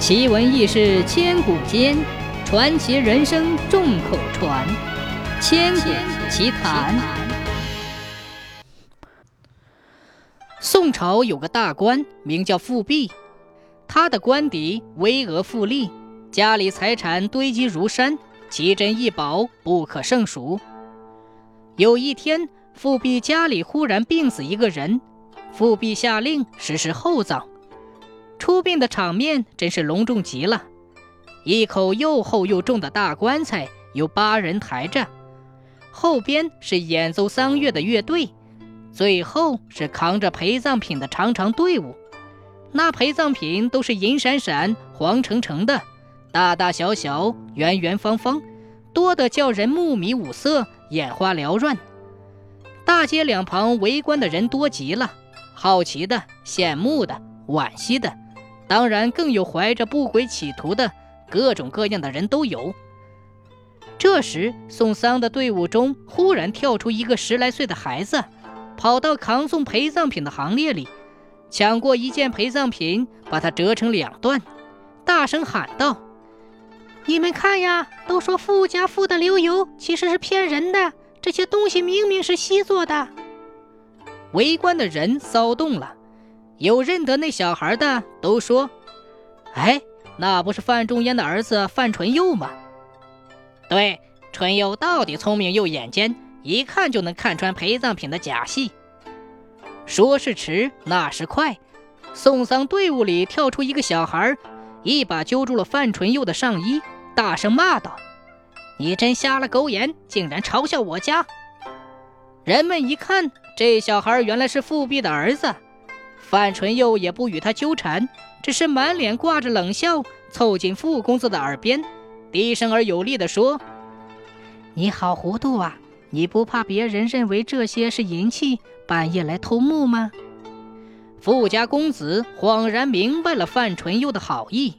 奇闻异事千古间，传奇人生众口传。千古奇谈。宋朝有个大官，名叫富弼，他的官邸巍峨富丽，家里财产堆积如山，奇珍异宝不可胜数。有一天，富弼家里忽然病死一个人，富弼下令实施厚葬。出殡的场面真是隆重极了，一口又厚又重的大棺材由八人抬着，后边是演奏丧乐的乐队，最后是扛着陪葬品的长长队伍。那陪葬品都是银闪闪、黄澄澄的，大大小小、圆圆方方，多得叫人目迷五色、眼花缭乱。大街两旁围观的人多极了，好奇的、羡慕的、惋惜的。当然，更有怀着不轨企图的各种各样的人都有。这时，送丧的队伍中忽然跳出一个十来岁的孩子，跑到扛送陪葬品的行列里，抢过一件陪葬品，把它折成两段，大声喊道：“你们看呀，都说富家富的流油，其实是骗人的。这些东西明明是锡做的。”围观的人骚动了。有认得那小孩的都说：“哎，那不是范仲淹的儿子范纯佑吗？”对，纯佑到底聪明又眼尖，一看就能看穿陪葬品的假戏。说时迟，那时快，送丧队伍里跳出一个小孩，一把揪住了范纯佑的上衣，大声骂道：“你真瞎了狗眼，竟然嘲笑我家！”人们一看，这小孩原来是富弼的儿子。范纯佑也不与他纠缠，只是满脸挂着冷笑，凑近傅公子的耳边，低声而有力地说：“你好糊涂啊！你不怕别人认为这些是银器，半夜来偷墓吗？”富家公子恍然明白了范纯佑的好意。